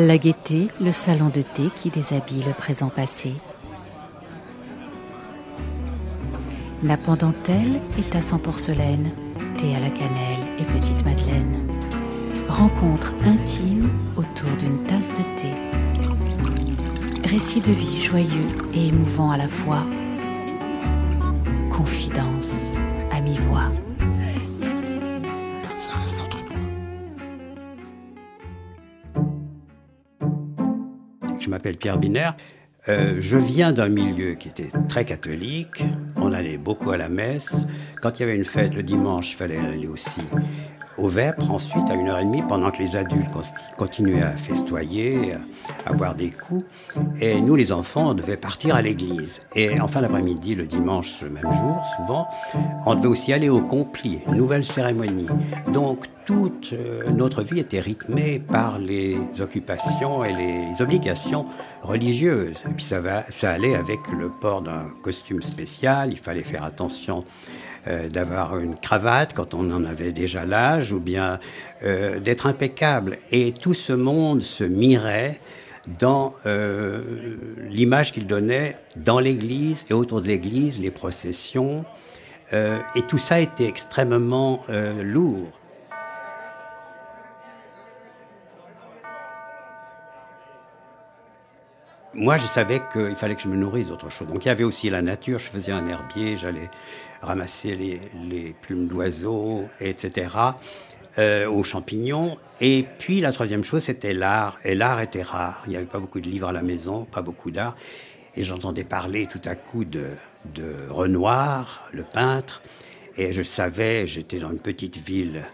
La gaieté, le salon de thé qui déshabille le présent passé. Nappe en dentelle et tasse en porcelaine, thé à la cannelle et petite madeleine. Rencontre intime autour d'une tasse de thé. Récit de vie joyeux et émouvant à la fois. Confidence à mi-voix. Je m'appelle Pierre Binaire. Euh, je viens d'un milieu qui était très catholique. On allait beaucoup à la messe. Quand il y avait une fête le dimanche, il fallait aller aussi au Vêpres ensuite à une heure et demie pendant que les adultes continuaient à festoyer, à boire des coups. Et nous, les enfants, on devait partir à l'église. Et en fin d'après-midi, le dimanche, le même jour, souvent, on devait aussi aller au compli, nouvelle cérémonie. Donc toute euh, notre vie était rythmée par les occupations et les obligations religieuses. Et puis ça, va, ça allait avec le port d'un costume spécial, il fallait faire attention euh, d'avoir une cravate quand on en avait déjà l'âge, ou bien euh, d'être impeccable. Et tout ce monde se mirait dans l'image qu'il donnait dans l'Église et autour de l'Église, les processions. et tout ça était extrêmement lourd. Moi, je savais qu'il fallait que je me nourrisse d'autre chose. Donc, il y avait aussi la nature. Je faisais un herbier, j'allais ramasser les, plumes d'oiseaux, etc., euh, aux champignons. Et puis, la troisième chose, c'était l'art. Et l'art était rare. Il n'y avait pas beaucoup de livres à la maison, pas beaucoup d'art. Et j'entendais parler tout à coup de, de Renoir, le peintre. Et je savais, j'étais dans une petite ville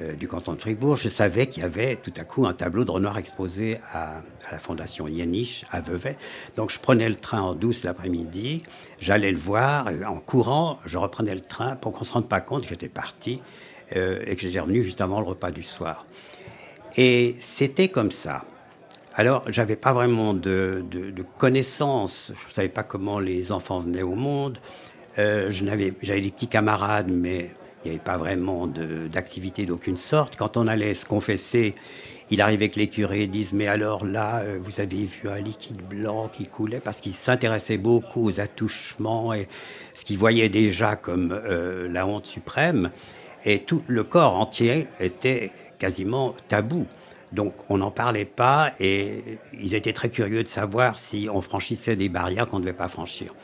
euh, du canton de Fribourg, je savais qu'il y avait tout à coup un tableau de Renoir exposé à, la fondation Yéniche à Vevey. Donc je prenais le train en douce l'après-midi, j'allais le voir, en courant, je reprenais le train pour qu'on ne se rende pas compte que j'étais parti euh, et que j'étais revenu juste avant le repas du soir. Et c'était comme ça. Alors, j'avais pas vraiment de, connaissances. Je savais pas comment les enfants venaient au monde. Euh, j'avais des petits camarades, mais il n'y avait pas vraiment d'activité d'aucune sorte. Quand on allait se confesser, il arrivait que les curés disent Mais alors là, euh, vous avez vu un liquide blanc qui coulait? Parce qu'ils s'intéressaient beaucoup aux attouchements et ce qu'ils voyaient déjà comme euh, la honte suprême. Et tout le corps entier était quasiment tabou. Donc on n'en parlait pas et ils étaient très curieux de savoir si on franchissait des barrières qu'on ne devait pas franchir.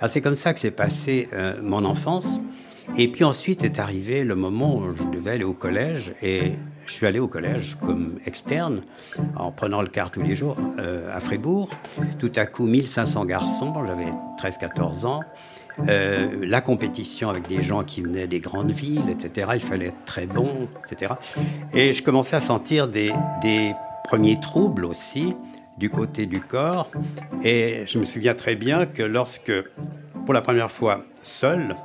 Alors c'est comme ça que s'est passée euh, mon enfance. Et puis ensuite est arrivé le moment où je devais aller au collège et je suis allé au collège comme externe en prenant le car tous les jours euh, à Fribourg. Tout à coup, 1500 garçons, j'avais 13-14 ans. Euh, la compétition avec des gens qui venaient des grandes villes, etc. Il fallait être très bon, etc. Et je commençais à sentir des, des premiers troubles aussi du côté du corps. Et je me souviens très bien que lorsque, pour la première fois, seul,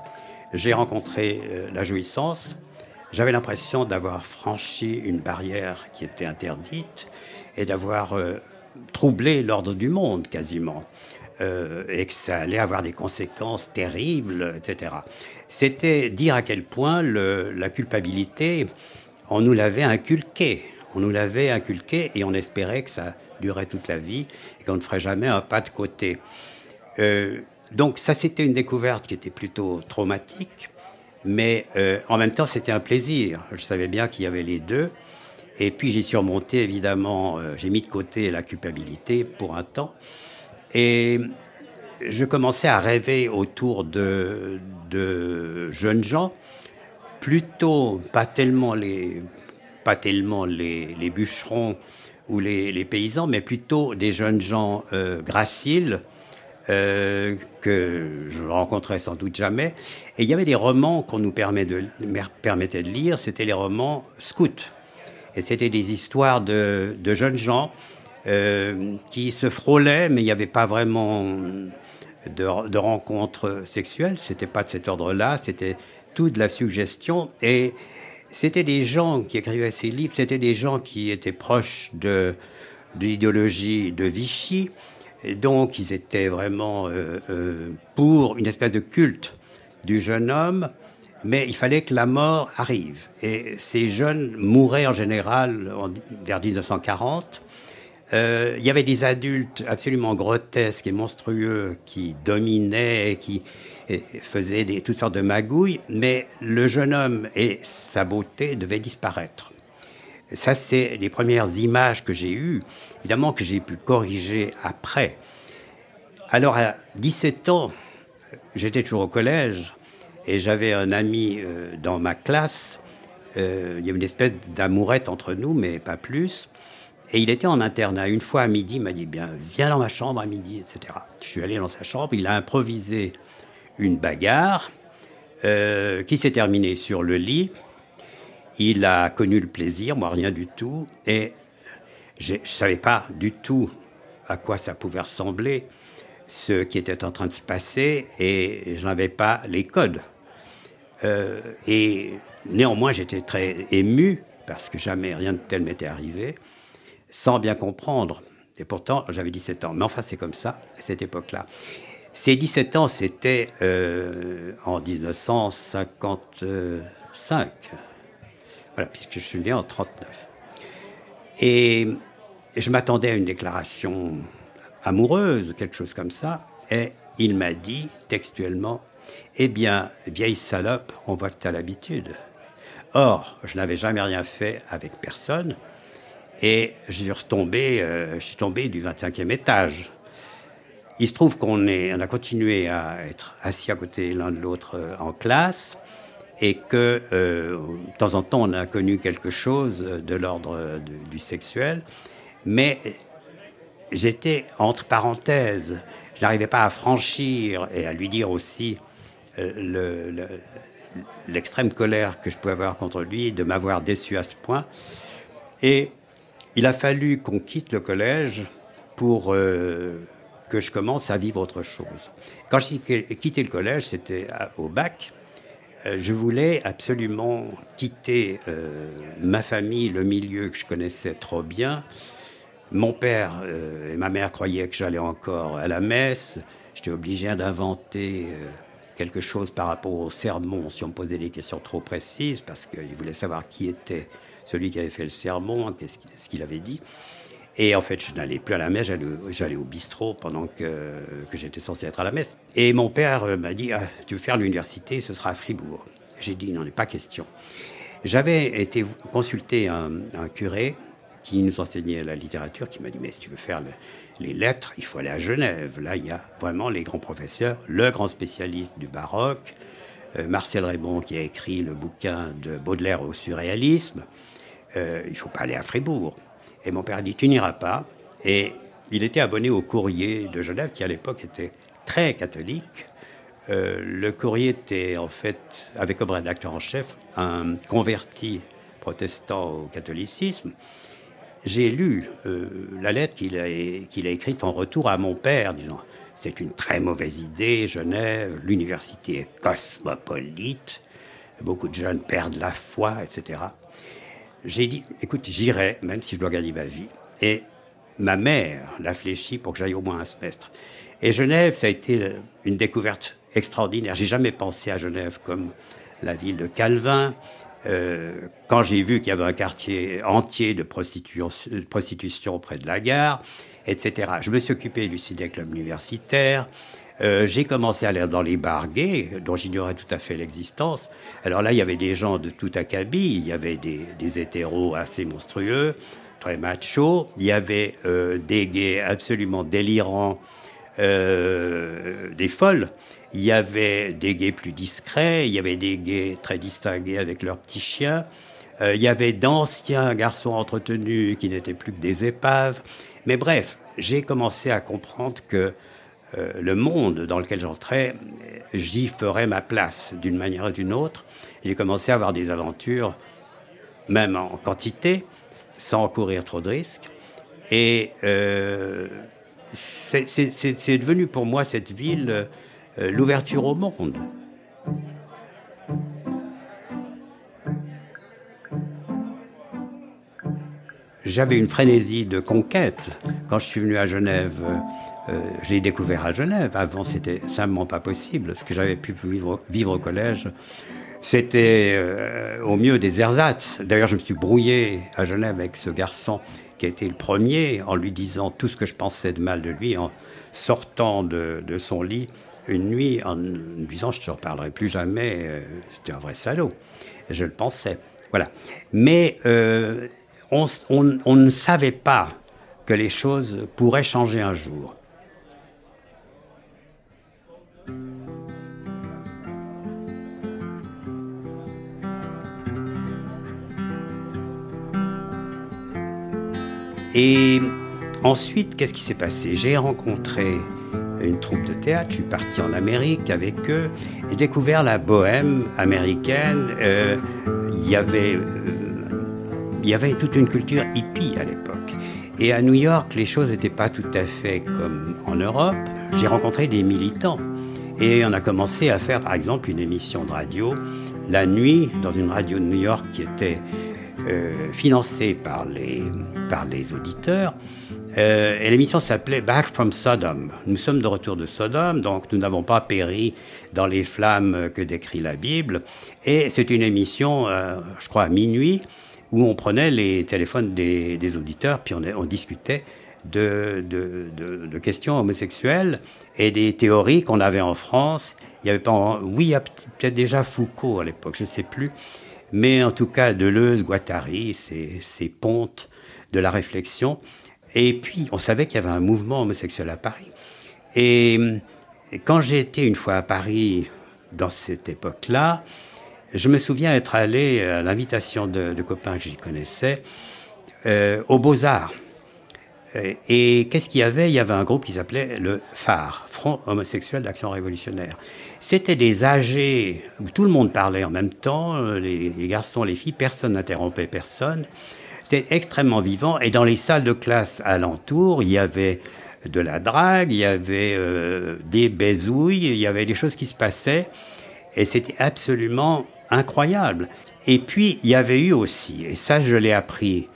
j'ai rencontré euh, la jouissance, j'avais l'impression d'avoir franchi une barrière qui était interdite et d'avoir euh, troublé l'ordre du monde quasiment. Euh, et que ça allait avoir des conséquences terribles, etc. C'était dire à quel point la culpabilité, on nous l'avait inculqué. On nous l'avait inculqué et on espérait que ça durait toute la vie et qu'on ne ferait jamais un pas de côté. Donc ça, c'était une découverte qui était plutôt traumatique, mais euh, en même temps, c'était un plaisir. Je savais bien qu'il y avait les deux. Et puis j'ai surmonté, évidemment, euh, j'ai mis de côté la culpabilité pour un temps. Et je commençais à rêver autour de, de jeunes gens, plutôt pas tellement les, pas tellement les, bûcherons ou les, les, paysans, mais plutôt des jeunes gens euh, graciles, euh, que je rencontrais sans doute jamais. Et il y avait des romans qu'on nous permettait de lire, c'était les romans scouts. Et c'était des histoires de, jeunes gens euh, qui se frôlaient, mais il n'y avait pas vraiment de, rencontres sexuelles. C'était pas de cet ordre-là, c'était tout de la suggestion. Et c'était des gens qui écrivaient ces livres, c'était des gens qui étaient proches de l'idéologie de Vichy, et donc, ils étaient vraiment euh, euh, pour une espèce de culte du jeune homme, mais il fallait que la mort arrive. Et ces jeunes mouraient en général vers 1940. euh, il y avait des adultes absolument grotesques et monstrueux qui dominaient, qui faisaient toutes sortes de magouilles, mais le jeune homme et sa beauté devaient disparaître. Ça, c'est les premières images que j'ai eues, évidemment que j'ai pu corriger après. Alors, à 17 ans, j'étais toujours au collège et j'avais un ami euh, dans ma classe. Euh, il y avait une espèce d'amourette entre nous, mais pas plus. Et il était en internat. Une fois à midi, il m'a dit Bien, viens dans ma chambre à midi, etc. Je suis allé dans sa chambre. Il a improvisé une bagarre euh, qui s'est terminée sur le lit. Il a connu le plaisir, moi rien du tout. Et je ne savais pas du tout à quoi ça pouvait ressembler, ce qui était en train de se passer, et je n'avais pas les codes. Euh, et néanmoins, j'étais très ému, parce que jamais rien de tel m'était arrivé sans bien comprendre. Et pourtant, j'avais 17 ans. Mais enfin, c'est comme ça, à cette époque-là. Ces 17 ans, c'était euh, en 1955. Voilà, puisque je suis né en 39. Et je m'attendais à une déclaration amoureuse, quelque chose comme ça. Et il m'a dit textuellement Eh bien, vieille salope, on voit que tu as l'habitude. Or, je n'avais jamais rien fait avec personne. Et je suis retombé, euh, je suis tombé du 25e étage. Il se trouve qu'on on a continué à être assis à côté l'un de l'autre euh, en classe et que euh, de temps en temps on a connu quelque chose de l'ordre du sexuel, mais j'étais entre parenthèses. Je n'arrivais pas à franchir et à lui dire aussi l'extrême colère que je pouvais avoir contre lui de m'avoir déçu à ce point. Et il a fallu qu'on quitte le collège pour euh, que je commence à vivre autre chose. Quand j'ai quitté le collège, c'était au bac. Euh, je voulais absolument quitter euh, ma famille, le milieu que je connaissais trop bien. Mon père et ma mère croyaient que j'allais encore à la messe. J'étais obligé d'inventer quelque chose par rapport au sermon si on me posait des questions trop précises, parce qu'ils voulaient savoir qui était celui qui avait fait le sermon, ce qu'il avait dit. Et en fait, je n'allais plus à la messe, j'allais au bistrot pendant que, j'étais censé être à la messe. Et mon père euh, m'a dit, ah, tu veux faire l'université, ce sera à Fribourg. J'ai dit, il n'en est pas question. J'avais été consulter un, curé qui nous enseignait la littérature, qui m'a dit, mais si tu veux faire les lettres, il faut aller à Genève. Là, il y a vraiment les grands professeurs, le grand spécialiste du baroque, euh, Marcel Raymond qui a écrit le bouquin de Baudelaire au surréalisme. Euh, il ne faut pas aller à Fribourg. Et mon père dit, tu n'iras pas. Et il était abonné au courrier de Genève, qui à l'époque était très catholique. Euh, le courrier était en fait, avec comme rédacteur en chef, un converti protestant au catholicisme. J'ai lu euh, la lettre qu'il a, qu'il a écrite en retour à mon père, disant c'est une très mauvaise idée, Genève, l'université est cosmopolite, beaucoup de jeunes perdent la foi, etc j'ai dit, écoute, j'irai, même si je dois gagner ma vie. Et ma mère l'a fléchi pour que j'aille au moins un semestre. Et Genève, ça a été une découverte extraordinaire. J'ai jamais pensé à Genève comme la ville de Calvin. Euh, quand j'ai vu qu'il y avait un quartier entier de prostitution, de prostitution près de la gare, etc. Je me suis occupé du ciné club universitaire. Euh, j'ai commencé à aller dans les bars gays, dont j'ignorais tout à fait l'existence. Alors là, il y avait des gens de tout acabit, il y avait des, hétéros assez monstrueux, très machos, il y avait euh, des gays absolument délirants, euh, des folles, il y avait des gays plus discrets, il y avait des gays très distingués avec leurs petits chiens, il y avait d'anciens garçons entretenus qui n'étaient plus que des épaves. Mais bref, j'ai commencé à comprendre que le monde dans lequel j'entrais, j'y ferais ma place d'une manière ou d'une autre. J'ai commencé à avoir des aventures, même en quantité, sans courir trop de risques. Et euh, c'est devenu pour moi cette ville euh, l'ouverture au monde. J'avais une frénésie de conquête quand je suis venu à Genève euh, je l'ai découvert à Genève. Avant, c'était simplement pas possible. Ce que j'avais pu vivre, au collège, c'était euh, au mieux des ersatz. D'ailleurs, je me suis brouillé à Genève avec ce garçon qui a été le premier en lui disant tout ce que je pensais de mal de lui, en sortant de, son lit une nuit, en lui disant je ne te reparlerai plus jamais, euh, c'était un vrai salaud. je le pensais. Voilà. Mais euh, on ne savait pas que les choses pourraient changer un jour. Et ensuite, qu'est-ce qui s'est passé? J'ai rencontré une troupe de théâtre, je suis parti en Amérique avec eux et découvert la bohème américaine. Euh, il avait, euh, il y avait toute une culture hippie à l'époque. Et à New York, les choses n'étaient pas tout à fait comme en Europe. J'ai rencontré des militants et on a commencé à faire, par exemple, une émission de radio la nuit dans une radio de New York qui était euh, financée par les, par les auditeurs. Euh, et l'émission s'appelait Back from Sodom. Nous sommes de retour de Sodome, donc nous n'avons pas péri dans les flammes que décrit la Bible. Et c'est une émission, euh, je crois, à minuit, où on prenait les téléphones des, des auditeurs, puis on, discutait de, de, de, de, questions homosexuelles et des théories qu'on avait en France. Il y avait pas, oui, il y a peut-être déjà Foucault à l'époque, je ne sais plus. Mais en tout cas, Deleuze, Guattari, ces, pontes de la réflexion. Et puis, on savait qu'il y avait un mouvement homosexuel à Paris. Et, quand j'ai été une fois à Paris, dans cette époque-là, je me souviens être allé à l'invitation de, copains que j'y connaissais, euh, aux Beaux-Arts. Et qu'est-ce qu'il y avait? Il y avait un groupe qui s'appelait le Phare, Front homosexuel d'action révolutionnaire. C'était des âgés où tout le monde parlait en même temps, les, garçons, les filles, personne n'interrompait personne. C'était extrêmement vivant. Et dans les salles de classe alentour, il y avait de la drague, il y avait euh, des baisouilles, il y avait des choses qui se passaient. Et c'était absolument incroyable. Et puis, il y avait eu aussi, et ça je l'ai appris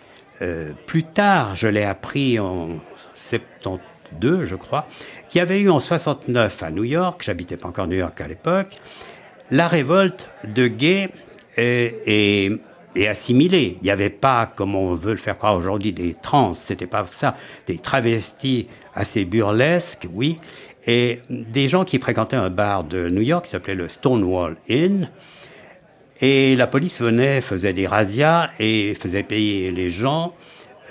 euh, plus tard, je l'ai appris en 72, je crois, qu'il y avait eu en 69 à New York, j'habitais pas encore New York à l'époque, la révolte de gays et, assimilés. Il n'y avait pas, comme on veut le faire croire aujourd'hui, des trans, c'était pas ça, des travestis assez burlesques, oui, et des gens qui fréquentaient un bar de New York qui s'appelait le Stonewall Inn, et la police venait, faisait des razzias et faisait payer les gens,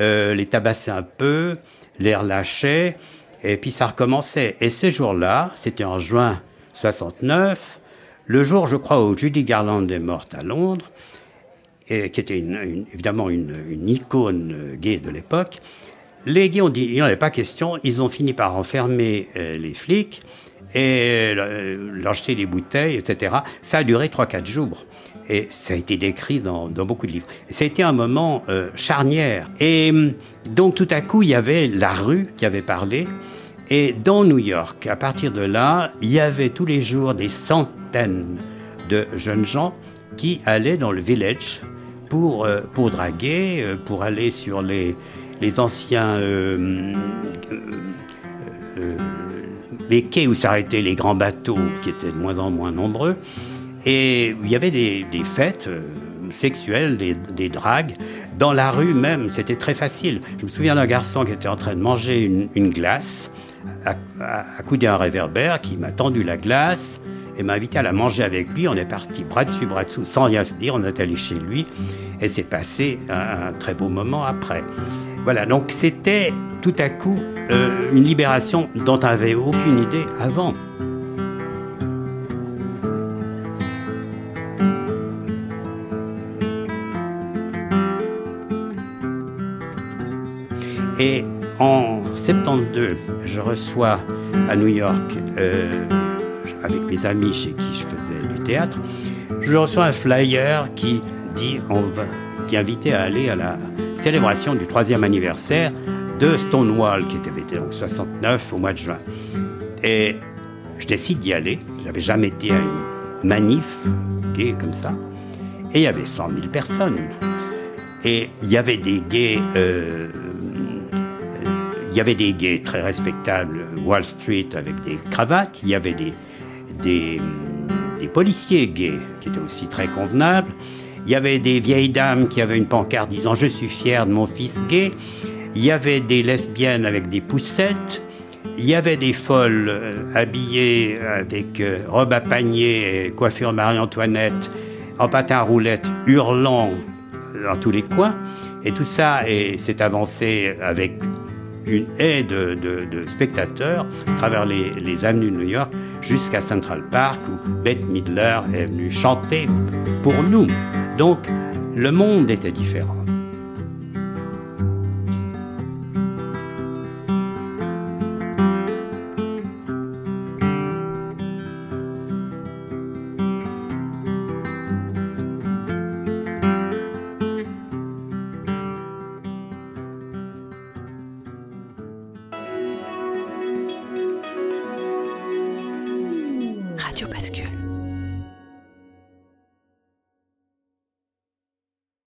euh, les tabassait un peu, les relâchait, et puis ça recommençait. Et ce jour-là, c'était en juin 69, le jour, je crois, où Judy Garland est morte à Londres, et qui était évidemment une, icône gay de l'époque, les gays ont dit, il n'y en avait pas question, ils ont fini par enfermer euh, les flics et euh, leur jeter des bouteilles, etc. Ça a duré 3-4 jours. Et ça a été décrit dans, dans beaucoup de livres. Été un moment euh, charnière. Et hum, donc tout à coup, il y avait la rue qui avait parlé. Et dans New York, à partir de là, il y avait tous les jours des centaines de jeunes gens qui allaient dans le village pour, euh, pour draguer, euh, pour aller sur les, les anciens... Euh, les quais où s'arrêtaient les grands bateaux, qui étaient de moins en moins nombreux. Et il y avait des, fêtes euh, sexuelles, des, dragues, dans la rue même. C'était très facile. Je me souviens d'un garçon qui était en train de manger une, glace, accoudé à un réverbère, qui m'a tendu la glace et m'a invité à la manger avec lui. On est parti bras dessus, bras dessous, sans rien se dire. On est allé chez lui et c'est passé un, un, très beau moment après. Voilà, donc c'était tout à coup euh, une libération dont on n'avait aucune idée avant. 72, je reçois à New York, euh, avec mes amis chez qui je faisais du théâtre, je reçois un flyer qui dit on va, qui invitait à aller à la célébration du troisième anniversaire de Stonewall, qui était en 69 au mois de juin. Et je décide d'y aller. J'avais jamais été à une manif gay comme ça. Et il y avait 100 000 personnes. Et il y avait des gays euh, il y avait des gays très respectables, Wall Street avec des cravates, il y avait des, des, des, policiers gays qui étaient aussi très convenables, il y avait des vieilles dames qui avaient une pancarte disant Je suis fier de mon fils gay, il y avait des lesbiennes avec des poussettes, il y avait des folles euh, habillées avec euh, robe à panier et coiffure Marie-Antoinette, en patin à roulettes, hurlant dans tous les coins. Et tout ça s'est avancé avec une haie de, spectateurs à travers les, les avenues de New York jusqu'à Central Park où Bette Midler est venue chanter pour nous. Donc le monde était différent.